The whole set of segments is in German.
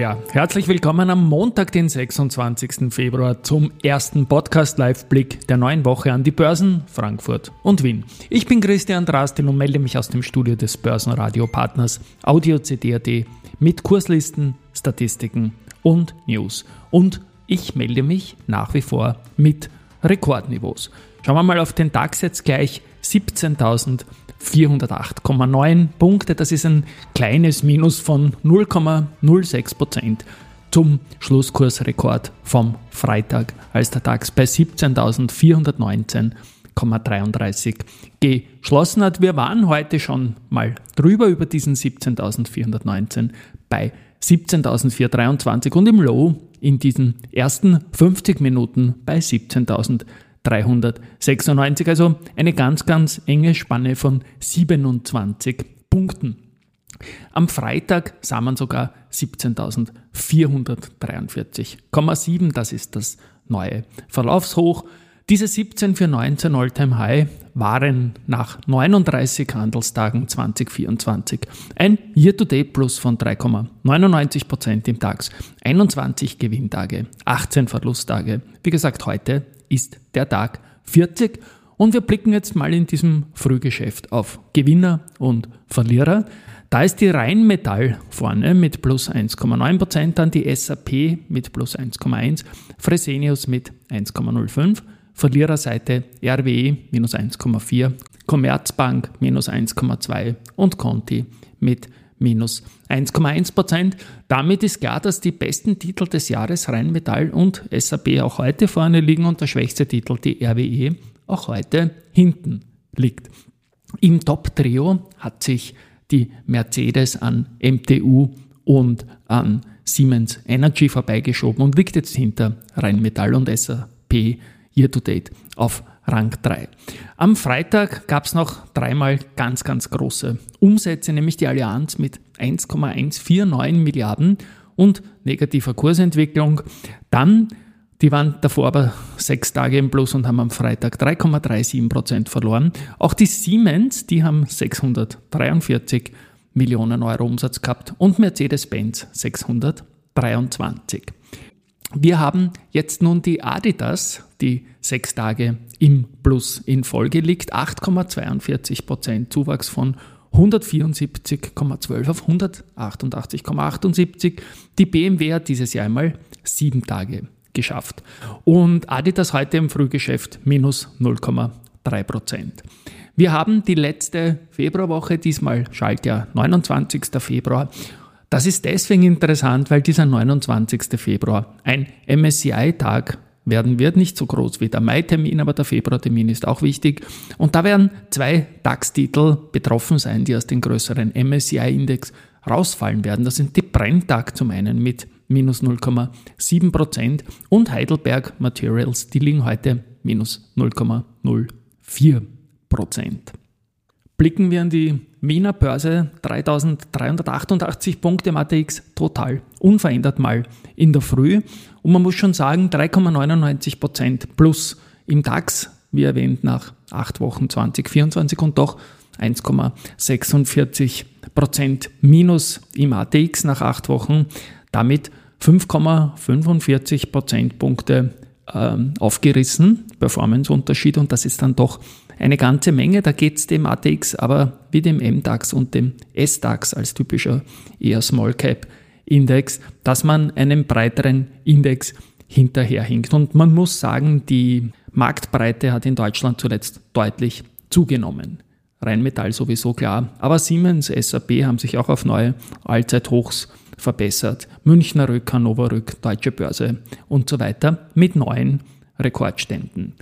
ja, herzlich willkommen am Montag, den 26. Februar zum ersten Podcast-Live-Blick der neuen Woche an die Börsen Frankfurt und Wien. Ich bin Christian Drastil und melde mich aus dem Studio des Börsenradio-Partners Audio CD.at mit Kurslisten, Statistiken und News. Und ich melde mich nach wie vor mit Rekordniveaus. Schauen wir mal auf den DAX jetzt gleich 17.000. 408,9 Punkte. Das ist ein kleines Minus von 0,06 Prozent zum Schlusskursrekord vom Freitag, als der DAX bei 17.419,33 geschlossen hat. Wir waren heute schon mal drüber über diesen 17.419 bei 17.423 und im Low in diesen ersten 50 Minuten bei 17.000. 396. Also eine ganz, ganz enge Spanne von 27 Punkten. Am Freitag sah man sogar 17.443,7. Das ist das neue Verlaufshoch. Diese 17 für 19 Alltime High waren nach 39 Handelstagen 2024 ein Year-to-Date-Plus von 3,99% im DAX, 21 Gewinntage, 18 Verlusttage. Wie gesagt, heute ist der Tag 40 und wir blicken jetzt mal in diesem Frühgeschäft auf Gewinner und Verlierer. Da ist die Rheinmetall vorne mit plus 1,9%, dann die SAP mit plus 1,1%, Fresenius mit 1,05%, Verliererseite RWE minus 1,4%, Commerzbank minus 1,2% und Conti mit minus 1,1 Prozent. Damit ist klar, dass die besten Titel des Jahres Rheinmetall und SAP auch heute vorne liegen und der schwächste Titel, die RWE, auch heute hinten liegt. Im Top-Trio hat sich die Mercedes an MTU und an Siemens Energy vorbeigeschoben und liegt jetzt hinter Rheinmetall und SAP year to date auf Rang 3. Am Freitag gab es noch dreimal ganz, ganz große Umsätze, nämlich die Allianz mit 1,149 Milliarden und negativer Kursentwicklung. Dann, die waren davor aber sechs Tage im Plus und haben am Freitag 3,37 Prozent verloren. Auch die Siemens, die haben 643 Millionen Euro Umsatz gehabt und Mercedes-Benz 623. Wir haben jetzt nun die Adidas, die sechs Tage im Plus in Folge liegt, 8,42 Prozent Zuwachs von 174,12 auf 188,78. Die BMW hat dieses Jahr einmal sieben Tage geschafft. Und Adidas heute im Frühgeschäft minus 0,3 Prozent. Wir haben die letzte Februarwoche, diesmal Schaltjahr 29. Februar das ist deswegen interessant, weil dieser 29. Februar ein MSCI-Tag werden wird, nicht so groß wie der Mai-Termin, aber der Februar-Termin ist auch wichtig. Und da werden zwei DAX-Titel betroffen sein, die aus dem größeren MSCI-Index rausfallen werden. Das sind die Brenntag zum einen mit minus 0,7% und Heidelberg Materials, die liegen heute minus 0,04%. Blicken wir an die Wiener Börse 3388 Punkte im ATX total unverändert mal in der Früh. Und man muss schon sagen, 3,99% plus im DAX, wie erwähnt, nach acht Wochen 2024 und doch 1,46% minus im ATX nach acht Wochen. Damit 5,45 Prozentpunkte äh, aufgerissen, Performanceunterschied und das ist dann doch eine ganze Menge. Da geht es dem ATX aber wie dem MDAX und dem SDAX als typischer eher Small Cap Index, dass man einen breiteren Index hinterherhinkt. Und man muss sagen, die Marktbreite hat in Deutschland zuletzt deutlich zugenommen. Rheinmetall sowieso klar, aber Siemens, SAP haben sich auch auf neue Allzeithochs verbessert. Münchner Rück, Hannover Rück, Deutsche Börse und so weiter mit neuen Rekordständen.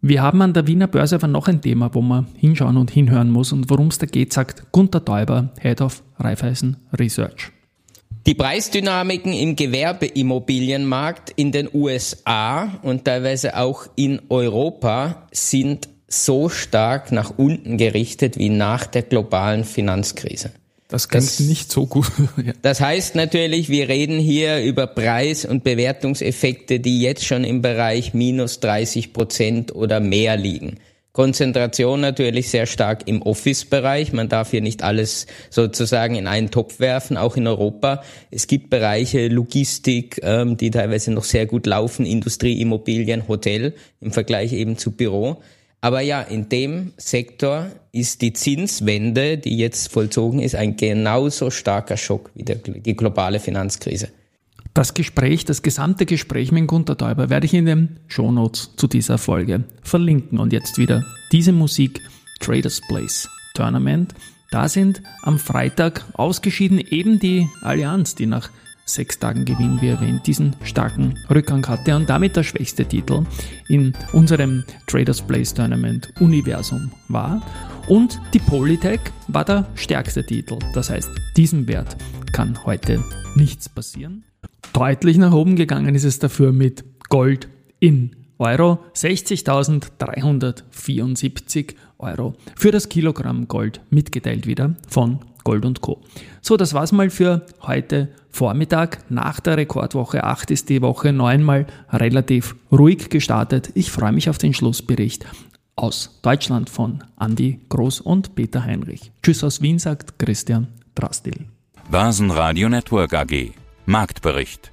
Wir haben an der Wiener Börse aber noch ein Thema, wo man hinschauen und hinhören muss und worum es da geht, sagt Gunter Täuber, Head of Raiffeisen Research. Die Preisdynamiken im Gewerbeimmobilienmarkt in den USA und teilweise auch in Europa sind so stark nach unten gerichtet wie nach der globalen Finanzkrise. Das klingt das, nicht so gut. ja. Das heißt natürlich, wir reden hier über Preis- und Bewertungseffekte, die jetzt schon im Bereich minus 30 Prozent oder mehr liegen. Konzentration natürlich sehr stark im Office-Bereich. Man darf hier nicht alles sozusagen in einen Topf werfen, auch in Europa. Es gibt Bereiche Logistik, ähm, die teilweise noch sehr gut laufen, Industrie, Immobilien, Hotel im Vergleich eben zu Büro. Aber ja, in dem Sektor ist die Zinswende, die jetzt vollzogen ist, ein genauso starker Schock wie der, die globale Finanzkrise. Das Gespräch, das gesamte Gespräch mit Gunter Täuber werde ich in den Shownotes zu dieser Folge verlinken. Und jetzt wieder diese Musik, Traders Place Tournament. Da sind am Freitag ausgeschieden eben die Allianz, die nach sechs Tagen Gewinn, wie erwähnt, diesen starken Rückgang hatte und damit der schwächste Titel in unserem Traders Place Tournament Universum war. Und die Polytech war der stärkste Titel. Das heißt, diesem Wert kann heute nichts passieren. Deutlich nach oben gegangen ist es dafür mit Gold in Euro 60.374 Euro für das Kilogramm Gold mitgeteilt wieder von Gold und Co. So, das war's mal für heute Vormittag. Nach der Rekordwoche 8 ist die Woche 9 mal relativ ruhig gestartet. Ich freue mich auf den Schlussbericht aus Deutschland von Andy Groß und Peter Heinrich. Tschüss aus Wien, sagt Christian Drastil. Basenradio Network AG Marktbericht.